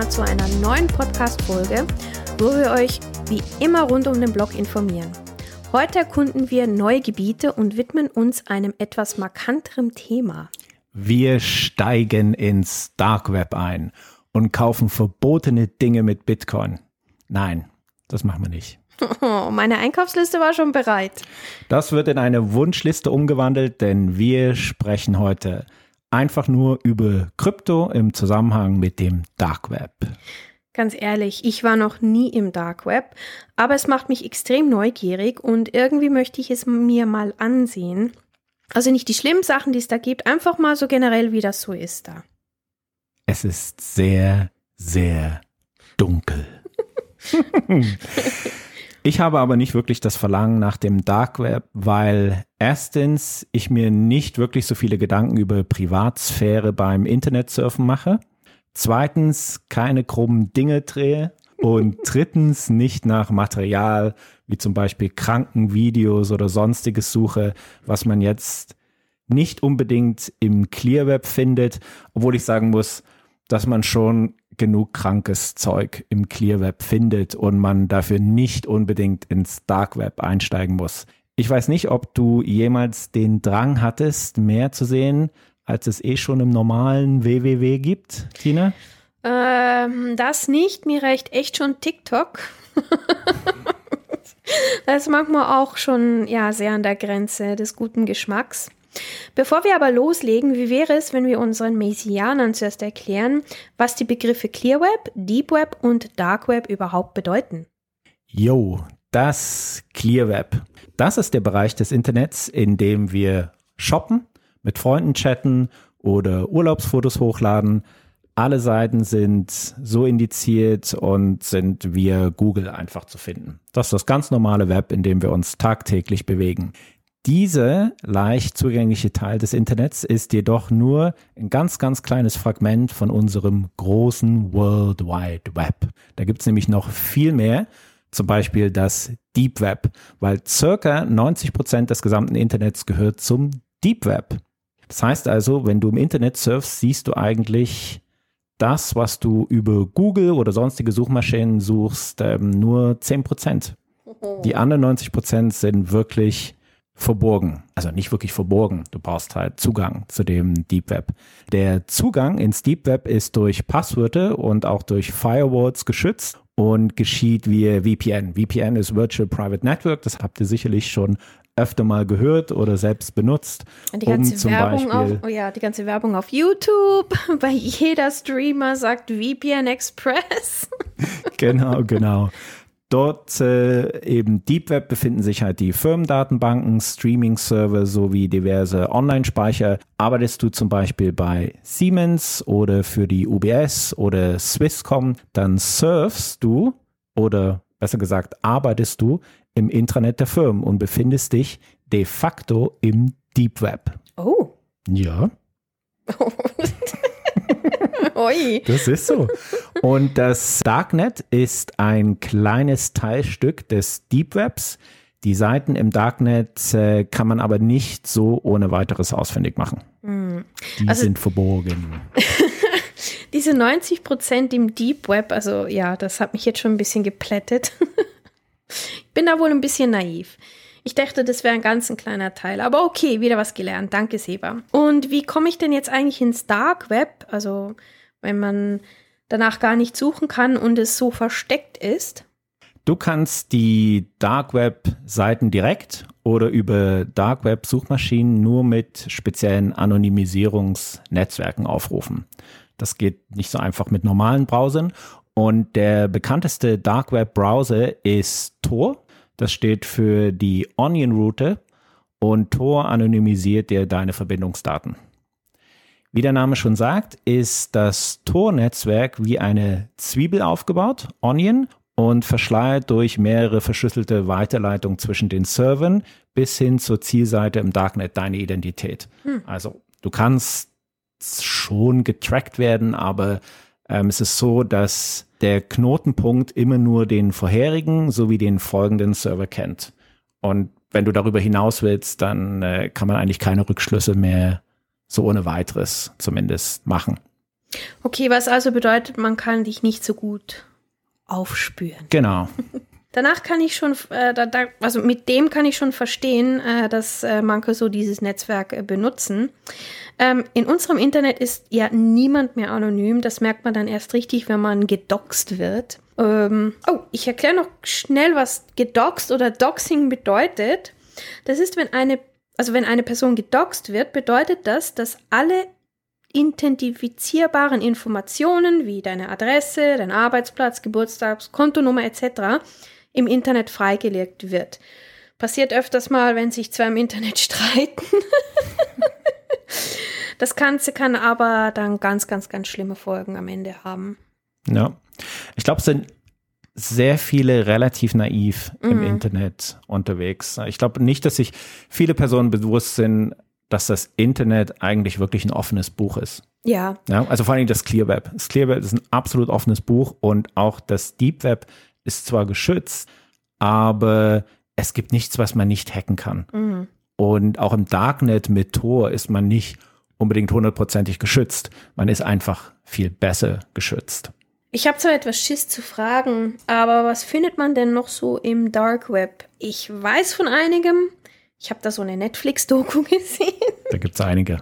Maisianer, zu einer neuen Podcast-Folge, wo wir euch wie immer rund um den Blog informieren. Heute erkunden wir neue Gebiete und widmen uns einem etwas markanteren Thema. Wir steigen ins Dark Web ein und kaufen verbotene Dinge mit Bitcoin. Nein, das machen wir nicht. Oh, meine Einkaufsliste war schon bereit. Das wird in eine Wunschliste umgewandelt, denn wir sprechen heute einfach nur über Krypto im Zusammenhang mit dem Dark Web. Ganz ehrlich, ich war noch nie im Dark Web, aber es macht mich extrem neugierig und irgendwie möchte ich es mir mal ansehen. Also nicht die schlimmen Sachen, die es da gibt, einfach mal so generell, wie das so ist da. Es ist sehr, sehr dunkel. Ich habe aber nicht wirklich das Verlangen nach dem Dark Web, weil erstens ich mir nicht wirklich so viele Gedanken über Privatsphäre beim Internetsurfen mache, zweitens keine krummen Dinge drehe. Und drittens nicht nach Material wie zum Beispiel Krankenvideos oder sonstiges suche, was man jetzt nicht unbedingt im Clear Web findet, obwohl ich sagen muss, dass man schon genug krankes Zeug im Clear Web findet und man dafür nicht unbedingt ins Dark Web einsteigen muss. Ich weiß nicht, ob du jemals den Drang hattest, mehr zu sehen, als es eh schon im normalen WWW gibt, Tina? Ähm, das nicht. Mir reicht echt schon TikTok. das ist manchmal auch schon ja sehr an der Grenze des guten Geschmacks. Bevor wir aber loslegen, wie wäre es, wenn wir unseren Messianern zuerst erklären, was die Begriffe Clear Web, Deep Web und Dark Web überhaupt bedeuten? Jo, das Clear Web. Das ist der Bereich des Internets, in dem wir shoppen, mit Freunden chatten oder Urlaubsfotos hochladen. Alle Seiten sind so indiziert und sind via Google einfach zu finden. Das ist das ganz normale Web, in dem wir uns tagtäglich bewegen. Diese leicht zugängliche Teil des Internets ist jedoch nur ein ganz, ganz kleines Fragment von unserem großen World Wide Web. Da gibt es nämlich noch viel mehr, zum Beispiel das Deep Web, weil circa 90 Prozent des gesamten Internets gehört zum Deep Web. Das heißt also, wenn du im Internet surfst, siehst du eigentlich das, was du über Google oder sonstige Suchmaschinen suchst, ähm, nur 10 Prozent. Die anderen 90 Prozent sind wirklich verborgen. Also nicht wirklich verborgen. Du brauchst halt Zugang zu dem Deep Web. Der Zugang ins Deep Web ist durch Passwörter und auch durch Firewalls geschützt und geschieht via VPN. VPN ist Virtual Private Network. Das habt ihr sicherlich schon öfter mal gehört oder selbst benutzt. Die ganze, um Werbung, auf, oh ja, die ganze Werbung auf YouTube, bei jeder Streamer sagt VPN Express. genau, genau. Dort äh, eben Deep Web befinden sich halt die Firmendatenbanken, Streaming-Server sowie diverse Online-Speicher. Arbeitest du zum Beispiel bei Siemens oder für die UBS oder Swisscom, dann surfst du oder besser gesagt arbeitest du im Intranet der Firmen und befindest dich de facto im Deep Web. Oh. Ja. Oi. Das ist so. Und das Darknet ist ein kleines Teilstück des Deep Webs. Die Seiten im Darknet äh, kann man aber nicht so ohne weiteres ausfindig machen. Mm. Die also, sind verborgen. diese 90 Prozent im Deep Web, also ja, das hat mich jetzt schon ein bisschen geplättet. ich bin da wohl ein bisschen naiv. Ich dachte, das wäre ein ganz ein kleiner Teil. Aber okay, wieder was gelernt. Danke, Seba. Und wie komme ich denn jetzt eigentlich ins Dark Web? Also, wenn man danach gar nicht suchen kann und es so versteckt ist? Du kannst die Dark Web Seiten direkt oder über Dark Web Suchmaschinen nur mit speziellen Anonymisierungsnetzwerken aufrufen. Das geht nicht so einfach mit normalen Browsern. Und der bekannteste Dark Web Browser ist Tor. Das steht für die Onion Route und Tor anonymisiert dir deine Verbindungsdaten. Wie der Name schon sagt, ist das Tor-Netzwerk wie eine Zwiebel aufgebaut, Onion, und verschleiert durch mehrere verschlüsselte Weiterleitungen zwischen den Servern bis hin zur Zielseite im Darknet deine Identität. Hm. Also du kannst schon getrackt werden, aber ähm, es ist so, dass der Knotenpunkt immer nur den vorherigen sowie den folgenden Server kennt. Und wenn du darüber hinaus willst, dann äh, kann man eigentlich keine Rückschlüsse mehr so ohne weiteres zumindest machen. Okay, was also bedeutet, man kann dich nicht so gut aufspüren. Genau. Danach kann ich schon, äh, da, da, also mit dem kann ich schon verstehen, äh, dass äh, manche so dieses Netzwerk äh, benutzen. Ähm, in unserem Internet ist ja niemand mehr anonym. Das merkt man dann erst richtig, wenn man gedoxt wird. Ähm, oh, ich erkläre noch schnell, was gedoxt oder Doxing bedeutet. Das ist, wenn eine, also wenn eine Person gedoxt wird, bedeutet das, dass alle identifizierbaren Informationen wie deine Adresse, dein Arbeitsplatz, Geburtstags, Kontonummer etc im Internet freigelegt wird. Passiert öfters mal, wenn sich zwei im Internet streiten. das Ganze kann aber dann ganz, ganz, ganz schlimme Folgen am Ende haben. Ja, ich glaube, es sind sehr viele relativ naiv mhm. im Internet unterwegs. Ich glaube nicht, dass sich viele Personen bewusst sind, dass das Internet eigentlich wirklich ein offenes Buch ist. Ja. ja also vor allem das Clear Web. Das Clear Web ist ein absolut offenes Buch und auch das Deep Web ist zwar geschützt, aber es gibt nichts, was man nicht hacken kann. Mhm. Und auch im Darknet mit Tor ist man nicht unbedingt hundertprozentig geschützt. Man ist einfach viel besser geschützt. Ich habe zwar etwas Schiss zu fragen, aber was findet man denn noch so im Dark Web? Ich weiß von einigem. Ich habe da so eine Netflix-Doku gesehen. Da gibt es einige.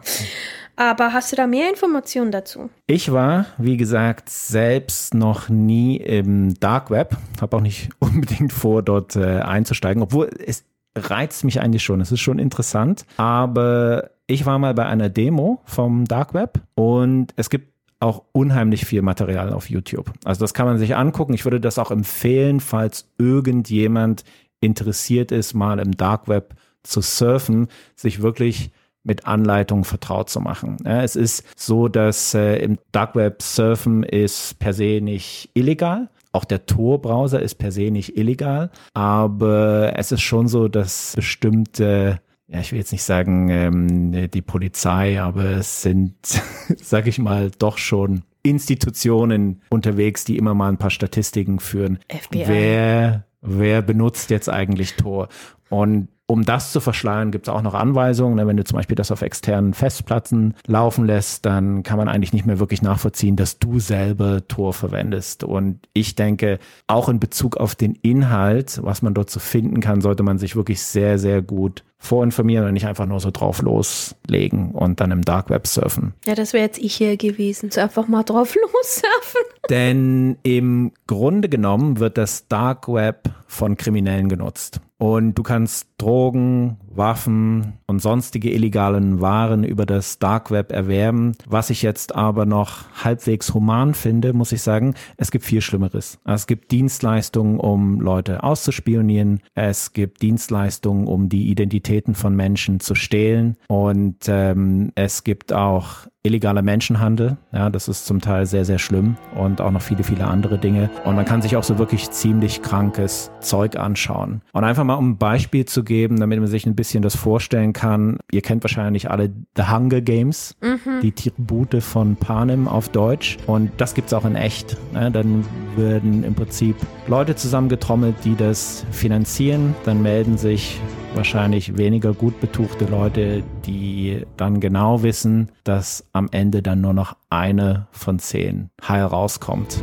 Aber hast du da mehr Informationen dazu? Ich war, wie gesagt, selbst noch nie im Dark Web. Habe auch nicht unbedingt vor, dort äh, einzusteigen, obwohl es reizt mich eigentlich schon. Es ist schon interessant. Aber ich war mal bei einer Demo vom Dark Web und es gibt auch unheimlich viel Material auf YouTube. Also das kann man sich angucken. Ich würde das auch empfehlen, falls irgendjemand interessiert ist, mal im Dark Web zu surfen, sich wirklich mit Anleitungen vertraut zu machen. Ja, es ist so, dass äh, im Dark Web Surfen ist per se nicht illegal. Auch der Tor-Browser ist per se nicht illegal, aber es ist schon so, dass bestimmte ja, ich will jetzt nicht sagen ähm, die Polizei, aber es sind, sag ich mal, doch schon Institutionen unterwegs, die immer mal ein paar Statistiken führen. FBI. Wer, wer benutzt jetzt eigentlich Tor? Und um das zu verschleiern, gibt es auch noch Anweisungen. Ne? Wenn du zum Beispiel das auf externen Festplatten laufen lässt, dann kann man eigentlich nicht mehr wirklich nachvollziehen, dass du selber Tor verwendest. Und ich denke, auch in Bezug auf den Inhalt, was man dort so finden kann, sollte man sich wirklich sehr, sehr gut vorinformieren und nicht einfach nur so drauf loslegen und dann im Dark Web surfen. Ja, das wäre jetzt ich hier gewesen, so einfach mal drauf lossurfen. Denn im Grunde genommen wird das Dark Web von Kriminellen genutzt. Und du kannst Drogen, Waffen und sonstige illegalen Waren über das Dark Web erwerben. Was ich jetzt aber noch halbwegs human finde, muss ich sagen, es gibt viel Schlimmeres. Es gibt Dienstleistungen, um Leute auszuspionieren. Es gibt Dienstleistungen, um die Identitäten von Menschen zu stehlen. Und ähm, es gibt auch illegaler Menschenhandel. Ja, das ist zum Teil sehr, sehr schlimm und auch noch viele, viele andere Dinge. Und man kann sich auch so wirklich ziemlich krankes Zeug anschauen. Und einfach mal um ein Beispiel zu geben, damit man sich ein bisschen das vorstellen kann. Ihr kennt wahrscheinlich alle The Hunger Games, mhm. die Tribute von Panem auf Deutsch. Und das gibt es auch in echt. Ja, dann werden im Prinzip Leute zusammengetrommelt, die das finanzieren. Dann melden sich wahrscheinlich weniger gut betuchte Leute, die dann genau wissen, dass am Ende dann nur noch eine von zehn heil rauskommt.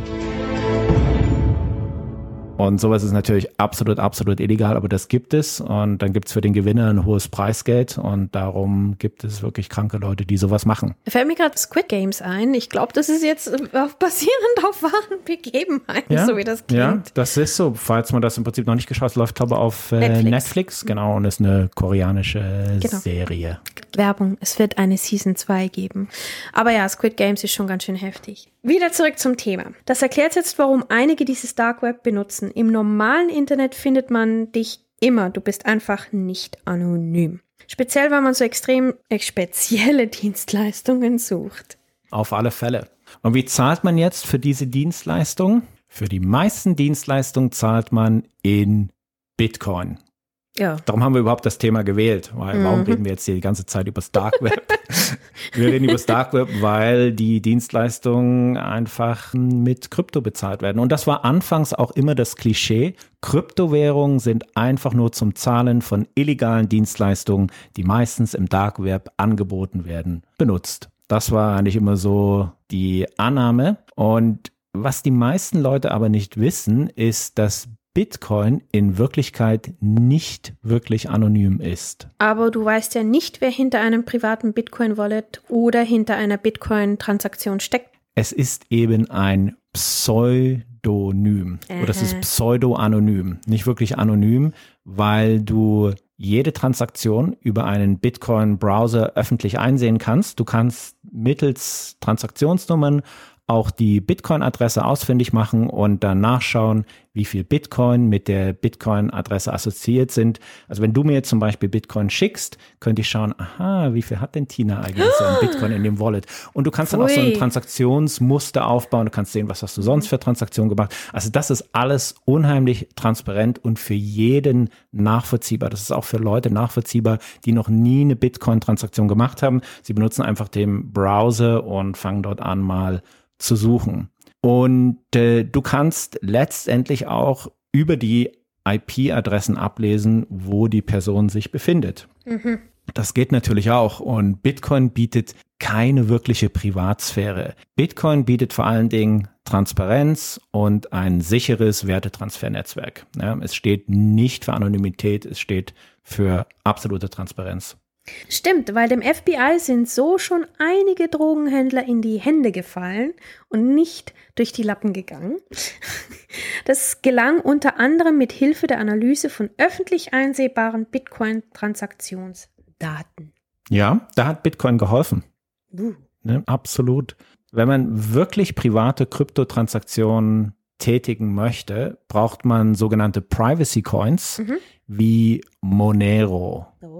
Und sowas ist natürlich absolut, absolut illegal, aber das gibt es. Und dann gibt es für den Gewinner ein hohes Preisgeld. Und darum gibt es wirklich kranke Leute, die sowas machen. Fällt mir gerade Squid Games ein. Ich glaube, das ist jetzt basierend auf wahren Begebenheiten, ja, so wie das klingt. Ja, das ist so. Falls man das im Prinzip noch nicht geschaut hat, läuft, ich, auf äh, Netflix. Netflix. Genau, und ist eine koreanische genau. Serie. Werbung. Es wird eine Season 2 geben. Aber ja, Squid Games ist schon ganz schön heftig. Wieder zurück zum Thema. Das erklärt jetzt, warum einige dieses Dark Web benutzen. Im normalen Internet findet man dich immer. Du bist einfach nicht anonym. Speziell, weil man so extrem äh, spezielle Dienstleistungen sucht. Auf alle Fälle. Und wie zahlt man jetzt für diese Dienstleistung? Für die meisten Dienstleistungen zahlt man in Bitcoin. Ja. Darum haben wir überhaupt das Thema gewählt. Weil, mhm. Warum reden wir jetzt hier die ganze Zeit über das Dark Web? wir reden über das Dark Web, weil die Dienstleistungen einfach mit Krypto bezahlt werden. Und das war anfangs auch immer das Klischee. Kryptowährungen sind einfach nur zum Zahlen von illegalen Dienstleistungen, die meistens im Dark Web angeboten werden, benutzt. Das war eigentlich immer so die Annahme. Und was die meisten Leute aber nicht wissen, ist, dass Bitcoin in Wirklichkeit nicht wirklich anonym ist. Aber du weißt ja nicht, wer hinter einem privaten Bitcoin-Wallet oder hinter einer Bitcoin-Transaktion steckt. Es ist eben ein Pseudonym Aha. oder es ist pseudo-anonym. Nicht wirklich anonym, weil du jede Transaktion über einen Bitcoin-Browser öffentlich einsehen kannst. Du kannst mittels Transaktionsnummern auch die Bitcoin-Adresse ausfindig machen und dann nachschauen, wie viel Bitcoin mit der Bitcoin-Adresse assoziiert sind. Also wenn du mir jetzt zum Beispiel Bitcoin schickst, könnte ich schauen, aha, wie viel hat denn Tina eigentlich so an Bitcoin in dem Wallet? Und du kannst dann auch so ein Pfui. Transaktionsmuster aufbauen. Du kannst sehen, was hast du sonst für Transaktionen gemacht. Also das ist alles unheimlich transparent und für jeden nachvollziehbar. Das ist auch für Leute nachvollziehbar, die noch nie eine Bitcoin-Transaktion gemacht haben. Sie benutzen einfach den Browser und fangen dort an, mal zu suchen. Und äh, du kannst letztendlich auch über die IP-Adressen ablesen, wo die Person sich befindet. Das geht natürlich auch. Und Bitcoin bietet keine wirkliche Privatsphäre. Bitcoin bietet vor allen Dingen Transparenz und ein sicheres Wertetransfernetzwerk. Ja, es steht nicht für Anonymität, es steht für absolute Transparenz. Stimmt, weil dem FBI sind so schon einige Drogenhändler in die Hände gefallen und nicht durch die Lappen gegangen. Das gelang unter anderem mit Hilfe der Analyse von öffentlich einsehbaren Bitcoin-Transaktionsdaten. Ja, da hat Bitcoin geholfen. Uh. Ne, absolut. Wenn man wirklich private Kryptotransaktionen tätigen möchte, braucht man sogenannte Privacy Coins Mhm. wie Monero. Oh.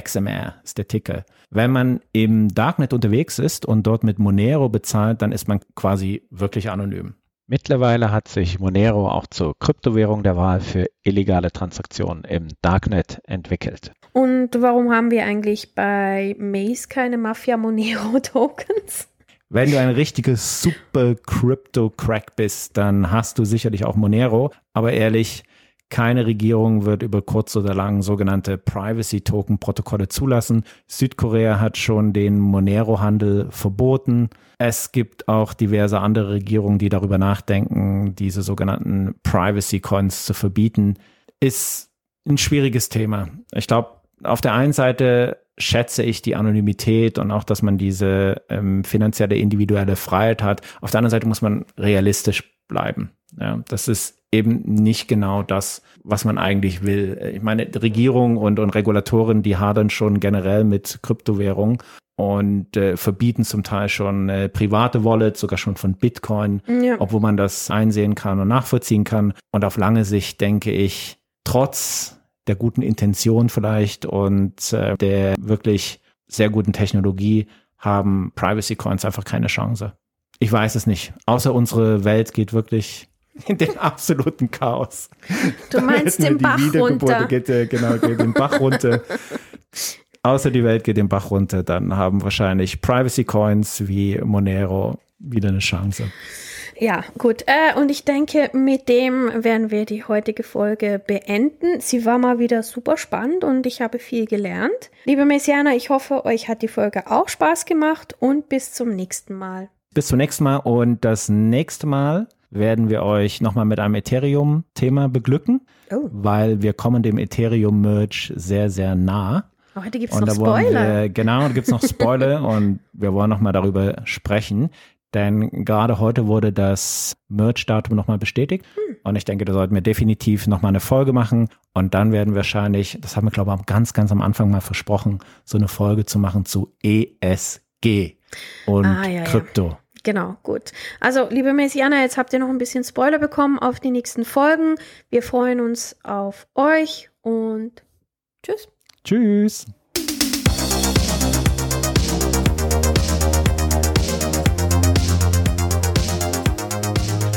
XMR ist der Ticker. Wenn man im Darknet unterwegs ist und dort mit Monero bezahlt, dann ist man quasi wirklich anonym. Mittlerweile hat sich Monero auch zur Kryptowährung der Wahl für illegale Transaktionen im Darknet entwickelt. Und warum haben wir eigentlich bei Maze keine Mafia-Monero-Tokens? Wenn du ein richtiges super Crypto-Crack bist, dann hast du sicherlich auch Monero. Aber ehrlich, keine Regierung wird über kurz oder lang sogenannte Privacy-Token-Protokolle zulassen. Südkorea hat schon den Monero-Handel verboten. Es gibt auch diverse andere Regierungen, die darüber nachdenken, diese sogenannten Privacy-Coins zu verbieten. Ist ein schwieriges Thema. Ich glaube, auf der einen Seite schätze ich die Anonymität und auch, dass man diese ähm, finanzielle individuelle Freiheit hat. Auf der anderen Seite muss man realistisch bleiben. Ja, das ist eben nicht genau das, was man eigentlich will. Ich meine, Regierung und, und Regulatoren, die hadern schon generell mit Kryptowährungen und äh, verbieten zum Teil schon äh, private Wallets, sogar schon von Bitcoin, Ja. obwohl man das einsehen kann und nachvollziehen kann. Und auf lange Sicht denke ich, trotz der guten Intention vielleicht und äh, der wirklich sehr guten Technologie haben Privacy Coins einfach keine Chance. Ich weiß es nicht. Außer unsere Welt geht wirklich in den absoluten Chaos. Du meinst den Bach runter. Geht, genau, geht den Bach runter. Außer die Welt geht den Bach runter, dann haben wahrscheinlich Privacy Coins wie Monero wieder eine Chance. Ja, gut. Äh, und ich denke, mit dem werden wir die heutige Folge beenden. Sie war mal wieder super spannend und ich habe viel gelernt. Liebe Messianer, ich hoffe, euch hat die Folge auch Spaß gemacht und bis zum nächsten Mal. Bis zum nächsten Mal und das nächste Mal werden wir euch nochmal mit einem Ethereum-Thema beglücken, Oh, weil wir kommen dem Ethereum-Merch sehr, sehr nah. aber heute gibt es noch Spoiler. wir, genau, da gibt es noch Spoiler und wir wollen nochmal darüber sprechen. Denn gerade heute wurde das Merch-Datum nochmal bestätigt. Hm. Und ich denke, da sollten wir definitiv nochmal eine Folge machen. Und dann werden wir wahrscheinlich, das haben wir, glaube ich, ganz, ganz am Anfang mal versprochen, so eine Folge zu machen zu ESG und Ah, ja, ja. Genau, gut. Also, liebe Messianer, jetzt habt ihr noch ein bisschen Spoiler bekommen auf die nächsten Folgen. Wir freuen uns auf euch und tschüss. Tschüss.